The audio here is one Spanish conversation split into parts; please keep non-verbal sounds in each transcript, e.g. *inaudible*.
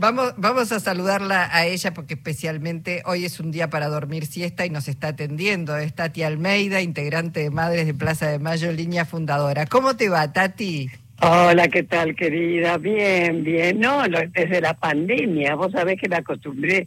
Vamos, vamos a saludarla a ella porque especialmente hoy es un día para dormir siesta y nos está atendiendo. Es Tati Almeida, integrante de Madres de Plaza de Mayo, línea fundadora. ¿Cómo te va, Tati? Hola, ¿qué tal, querida? Bien, bien. No, desde la pandemia, vos sabés que me acostumbré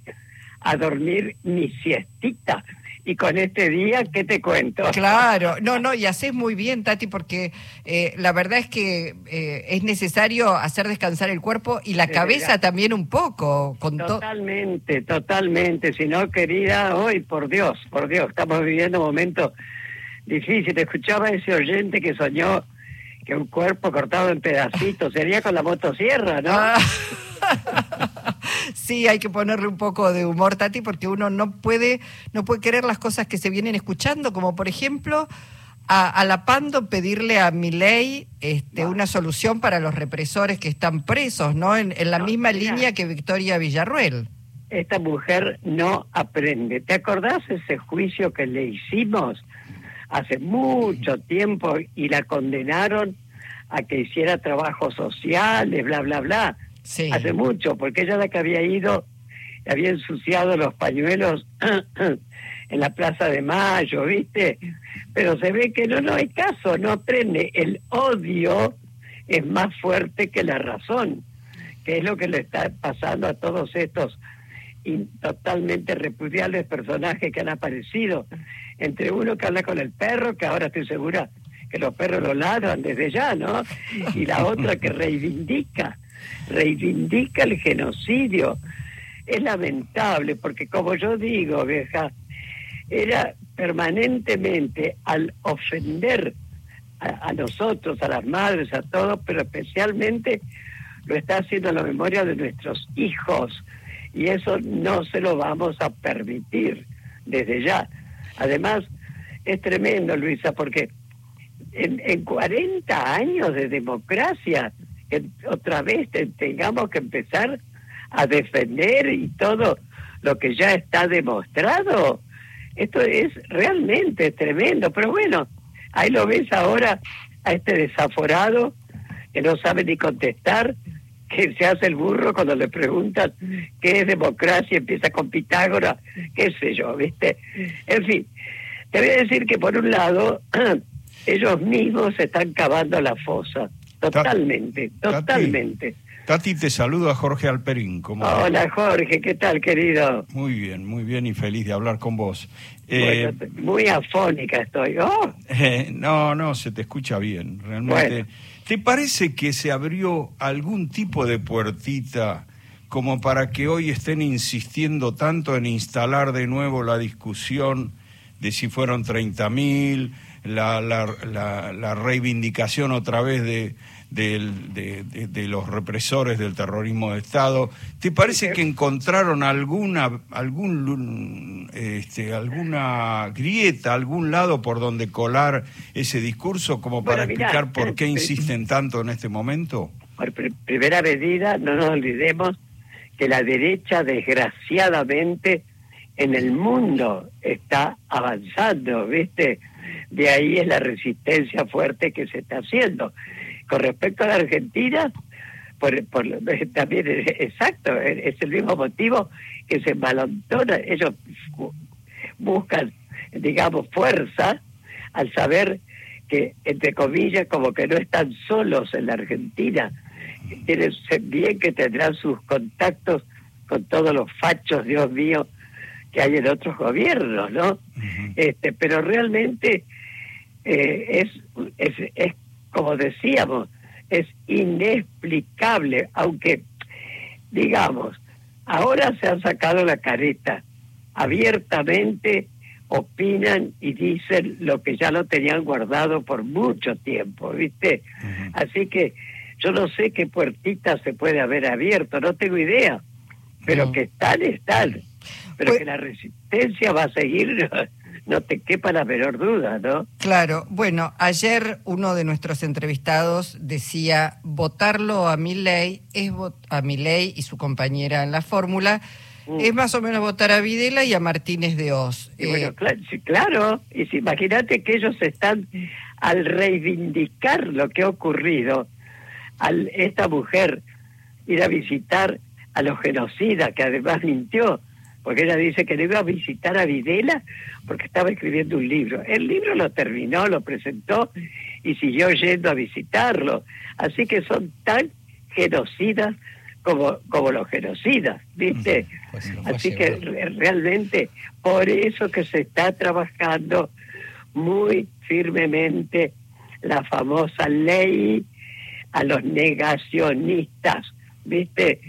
a dormir mi siestita y con este día, ¿qué te cuento? Claro, no, no, y haces muy bien, Tati, porque eh, la verdad es que eh, es necesario hacer descansar el cuerpo y la cabeza también un poco. Con totalmente, totalmente. Si no, querida, hoy, por Dios, por Dios, estamos viviendo un momento difícil. Escuchaba ese oyente que soñó que un cuerpo cortado en pedacitos, sería con la motosierra, ¿no? Ah. sí, hay que ponerle un poco de humor, Tati, porque uno no puede, no puede querer las cosas que se vienen escuchando, como por ejemplo a, la Pando pedirle a Milei este, una solución para los represores que están presos, ¿no? En, la misma línea que Victoria Villarruel. Esta mujer no aprende. ¿Te acordás ese juicio que le hicimos hace mucho tiempo y la condenaron a que hiciera trabajos sociales, bla, bla, bla? hace mucho, porque ella la que había ido, había ensuciado los pañuelos *clears throat* en la Plaza de Mayo, ¿viste? Pero se ve que no, no hay caso, no aprende. El odio es más fuerte que la razón, que es lo que le está pasando a todos estos totalmente repudiables personajes que han aparecido. Entre uno que habla con el perro, que ahora estoy segura que los perros lo ladran desde ya, ¿no? Y la otra que reivindica reivindica el genocidio. Es lamentable porque, como yo digo, vieja, era permanentemente al ofender a, nosotros, a las madres, a todos, pero especialmente lo está haciendo en la memoria de nuestros hijos. Y eso no se lo vamos a permitir desde ya. Además, es tremendo, Luisa, porque en, en 40 años de democracia, que otra vez tengamos que empezar a defender y todo lo que ya está demostrado. Esto es realmente tremendo, pero bueno, ahí lo ves ahora a este desaforado que no sabe ni contestar, que se hace el burro cuando le preguntan qué es democracia, empieza con Pitágoras, qué sé yo, ¿viste? En fin, te voy a decir que por un lado, *clears throat* ellos mismos están cavando la fosa Totalmente, totalmente. Tati, te saludo a Jorge Alperín. ¿cómo Hola Jorge, ¿qué tal querido? Muy bien, muy bien y feliz de hablar con vos. Eh, muy afónica estoy. Oh. *laughs* Eh, no, no, se te escucha bien, realmente. ¿Te parece que se abrió algún tipo de puertita como para que hoy estén insistiendo tanto en instalar de nuevo la discusión de si fueron 30.000, la, la, la, la reivindicación otra vez de, de, los represores del terrorismo de Estado. ¿Te parece que encontraron alguna, algún, este, alguuna grieta, algún lado por donde colar ese discurso como para explicar por qué insisten tanto en este momento? Por primera medida, no nos olvidemos que la derecha, desgraciadamente, en el mundo está avanzando, ¿viste? De ahí es la resistencia fuerte que se está haciendo. Con respecto a la Argentina, por, *laughs* también es, exacto, es el mismo motivo que se malantona. Ellos buscan, digamos, fuerza al saber que, entre comillas, como que no están solos en la Argentina. Tienen bien que tendrán sus contactos con todos los fachos, Dios mío, que hay en otros gobiernos, ¿no? este, pero realmente eh, es, es, es como decíamos, es inexplicable, aunque, digamos, ahora se han sacado la careta, abiertamente opinan y dicen lo que ya lo tenían guardado por mucho tiempo, ¿viste? Así que yo no sé qué puertita se puede haber abierto, no tengo idea, pero que están, están, pero pues que la resistencia va a seguir *laughs* no te quepa la menor duda, ¿no? Claro, bueno, ayer uno de nuestros entrevistados decía votarlo a mi ley es a mi ley y su compañera en la fórmula mm. es más o menos votar a Videla y a Martínez de Oz. bueno, eh, claro, sí, claro, y si, imagínate que ellos están al reivindicar lo que ha ocurrido, al esta mujer ir a visitar a los genocidas, que además mintió, porque ella dice que no iba a visitar a Videla porque estaba escribiendo un libro. El libro lo terminó, lo presentó y siguió yendo a visitarlo. Así que son tan genocidas como, como los genocidas, ¿viste? Pues Así que realmente por eso que se está trabajando muy firmemente la famosa ley a los negacionistas, ¿viste?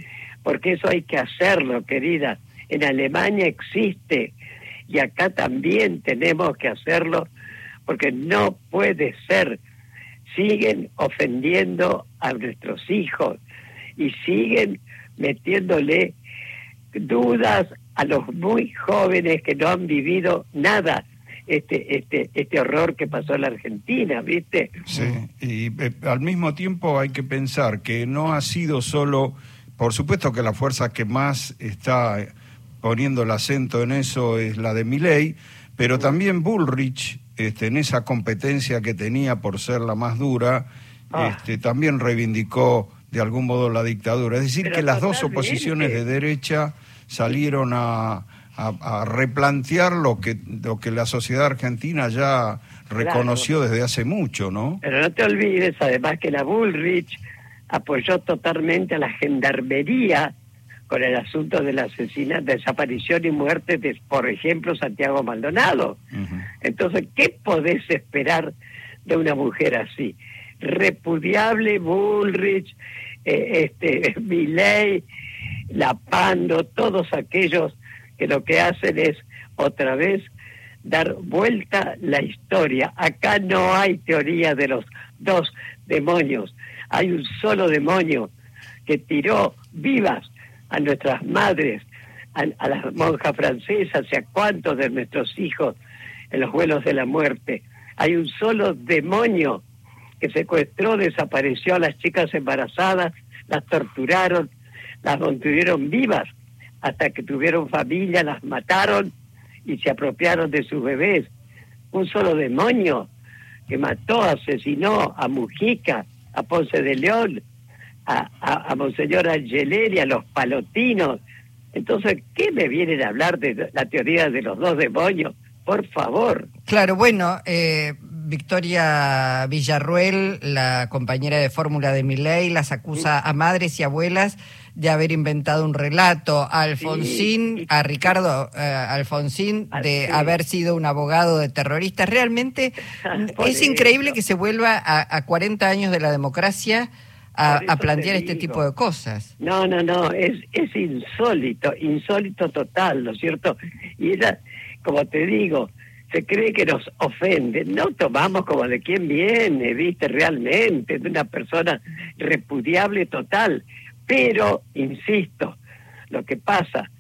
Porque eso hay que hacerlo, querida. En Alemania existe y acá también tenemos que hacerlo porque no puede ser. Siguen ofendiendo a nuestros hijos y siguen metiéndole dudas a los muy jóvenes que no han vivido nada este este este horror que pasó en la Argentina, ¿viste? Sí, y eh, al mismo tiempo hay que pensar que no ha sido solo, por supuesto que la fuerza que más está poniendo el acento en eso es la de Milei, pero también Bullrich, este, en esa competencia que tenía por ser la más dura, ah. este, también reivindicó de algún modo la dictadura. Es decir, que las dos oposiciones de derecha salieron a, replantear lo que, lo que la sociedad argentina ya reconoció desde hace mucho, ¿no? Pero no te olvides, además, que la Bullrich apoyó totalmente a la gendarmería con el asunto de la asesinato, desaparición y muerte de, por ejemplo, Santiago Maldonado. Entonces, ¿qué podés esperar de una mujer así? Repudiable Bullrich, eh, este, *laughs* Milley, Lapando, todos aquellos que lo que hacen es otra vez dar vuelta la historia. Acá no hay teoría de los dos demonios, hay un solo demonio que tiró vivas a nuestras madres, a, las monjas francesas a cuantos de nuestros hijos en los vuelos de la muerte. Hay un solo demonio que secuestró, desapareció a las chicas embarazadas, las torturaron, las mantuvieron vivas hasta que tuvieron familia, las mataron y se apropiaron de sus bebés. Un solo demonio que mató, asesinó a Mujica, a Ponce de León, a, a, Monseñor Angeleri, a los palotinos. Entonces, ¿qué me vienen a hablar de la teoría de los dos demonios? Por favor. Claro, bueno, eh, Victoria Villarruel, la compañera de fórmula de Miley, las acusa a madres y abuelas de haber inventado un relato, a Alfonsín, a Ricardo eh, Alfonsín, de haber sido un abogado de terroristas. Realmente *laughs* es increíble que se vuelva a, a 40 años de la democracia a, plantear este tipo de cosas. No, no, no, es, es insólito, insólito total, ¿no es cierto? Y ella, como te digo, se cree que nos ofende. No tomamos como de quién viene, viste, realmente, de una persona repudiable total. Pero, insisto, lo que pasa,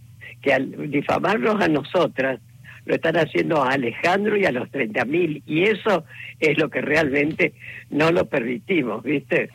que al difamarnos a nosotras, lo están haciendo a Alejandro y a los 30.000 y eso es lo que realmente no lo permitimos, ¿viste?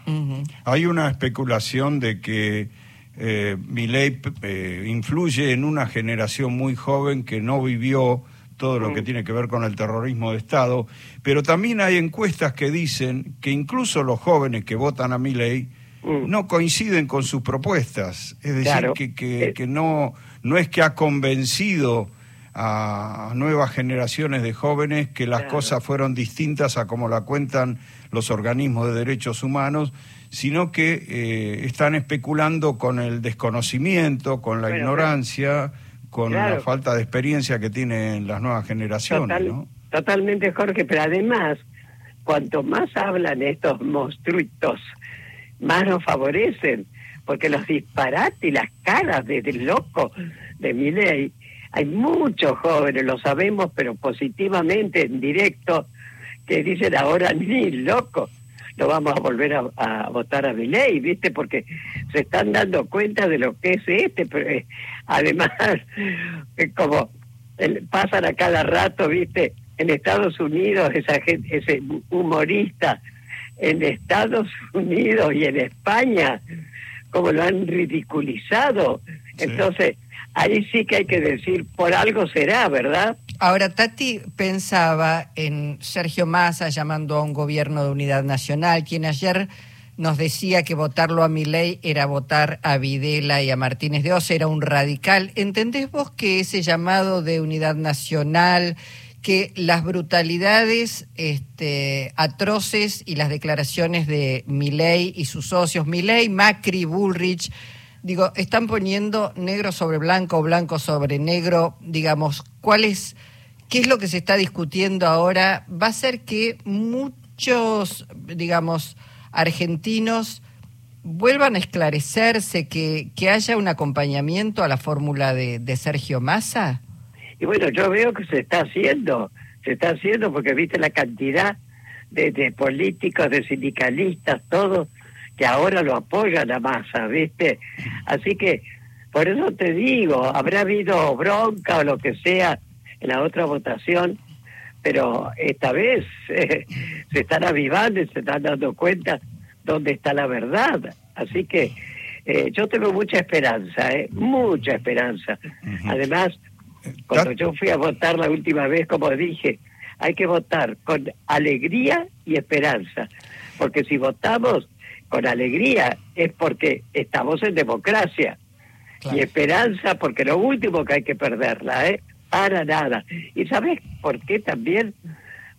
Hay una especulación de que eh, ley eh, influye en una generación muy joven que no vivió todo lo que mm. tiene que ver con el terrorismo de Estado, pero también hay encuestas que dicen que incluso los jóvenes que votan a mi ley mm. no coinciden con sus propuestas, es decir, que, que, eh. que, no, no es que ha convencido a nuevas generaciones de jóvenes que las cosas fueron distintas a como la cuentan los organismos de derechos humanos, sino que eh, están especulando con el desconocimiento, con la ignorancia, con la falta de experiencia que tienen las nuevas generaciones. Totalmente, Jorge, pero además, cuanto más hablan estos monstruitos, más nos favorecen, porque los disparates y las caras de, loco de mi ley hay muchos jóvenes, lo sabemos, pero positivamente, en directo, que dicen ahora ni loco, no vamos a volver a, votar a mi ley, ¿viste? Porque se están dando cuenta de lo que es este, pero eh, además, *laughs* como pasan a cada rato, ¿viste? En Estados Unidos, esa gente, ese humorista, en Estados Unidos y en España, como lo han ridiculizado. Entonces, ahí sí que hay que decir, por algo será, ¿verdad? Ahora, Tati pensaba en Sergio Massa llamando a un gobierno de unidad nacional, quien ayer nos decía que votarlo a Milei era votar a Videla y a Martínez de Oz, era un radical. ¿Entendés vos que ese llamado de unidad nacional, que las brutalidades este, atroces y las declaraciones de Milei y sus socios, Milei, Macri, Bullrich, digo, están poniendo negro sobre blanco, blanco sobre negro, digamos, ¿cuál es, qué es lo que se está discutiendo ahora? Va a ser que muchos, digamos, argentinos vuelvan a esclarecerse, que, que haya un acompañamiento a la fórmula de, de Sergio Massa? Y bueno, yo veo que se está haciendo, se está haciendo porque viste la cantidad de, de políticos, de sindicalistas, todos, que ahora lo apoyan a Massa, ¿viste? Así que, por eso te digo, habrá habido bronca o lo que sea en la otra votación, pero esta vez *laughs* eh, se están avivando y se están dando cuenta dónde está la verdad. Así que eh, yo tengo mucha esperanza, eh, mucha esperanza. Además, cuando yo fui a votar la última vez, como dije, hay que votar con alegría y esperanza, porque si votamos con alegría es porque estamos en democracia y esperanza porque lo último que hay que perderla, ¿eh? Para nada. ¿Y sabes por qué también?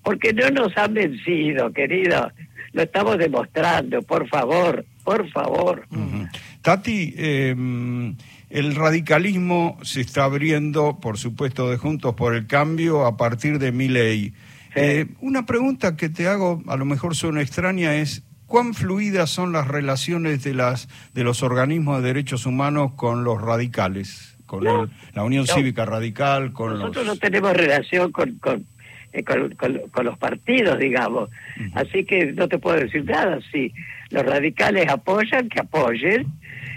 Porque no nos han vencido, querido. Lo estamos demostrando, por favor, por favor. Tati, em, el radicalismo se está abriendo, por supuesto, de Juntos por el Cambio a partir de mi ley. Eh, una pregunta que te hago, a lo mejor suena extraña, es ¿cuán fluidas son las relaciones de, las, de los organismos de derechos humanos con los radicales? Con la Unión Cívica Radical, con Nosotros no tenemos relación con, eh, con, con, los partidos, digamos. Así que no te puedo decir nada. Si los radicales apoyan, que apoyen.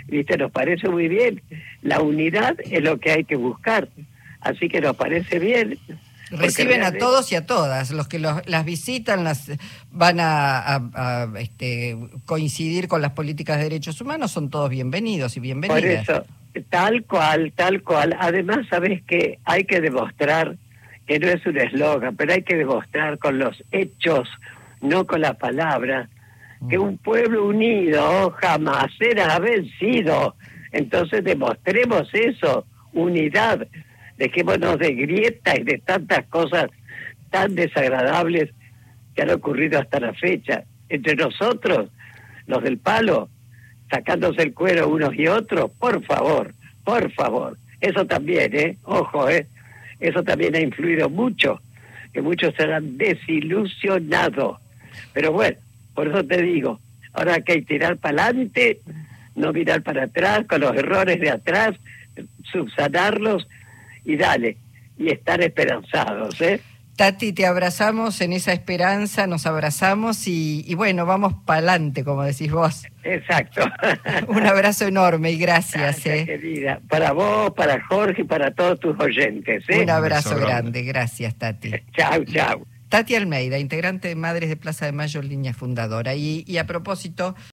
¿Viste? Nos parece muy bien. La unidad es lo que hay que buscar. Así que nos parece bien. Reciben a todos y a todas. Los que las visitan las van a, este, coincidir con las políticas de derechos humanos, son todos bienvenidos y bienvenidas. Por eso, tal cual, tal cual. Además, sabes que hay que demostrar que no es un eslogan, pero hay que demostrar con los hechos, no con la palabra, que un pueblo unido jamás será vencido. Entonces demostremos eso, unidad, dejémonos de grietas y de tantas cosas tan desagradables que han ocurrido hasta la fecha. Entre nosotros, los del palo, sacándose el cuero unos y otros, por favor, por favor. Eso también, ¿eh? Ojo, ¿eh? Eso también ha influido mucho, que muchos serán desilusionados. Pero bueno, por eso te digo, ahora hay que tirar para adelante, no mirar para atrás, con los errores de atrás, subsanarlos y dale, y estar esperanzados, ¿eh? Tati, te abrazamos en esa esperanza, nos abrazamos y, bueno, vamos para adelante, como decís vos. Exacto. *laughs* Un abrazo enorme y gracias. gracias eh. querida. Para vos, para Jorge y para todos tus oyentes. ¿eh? Un abrazo grande. gracias Tati. *laughs* chau, chau. Tati Almeida, integrante de Madres de Plaza de Mayo, línea fundadora. y a propósito...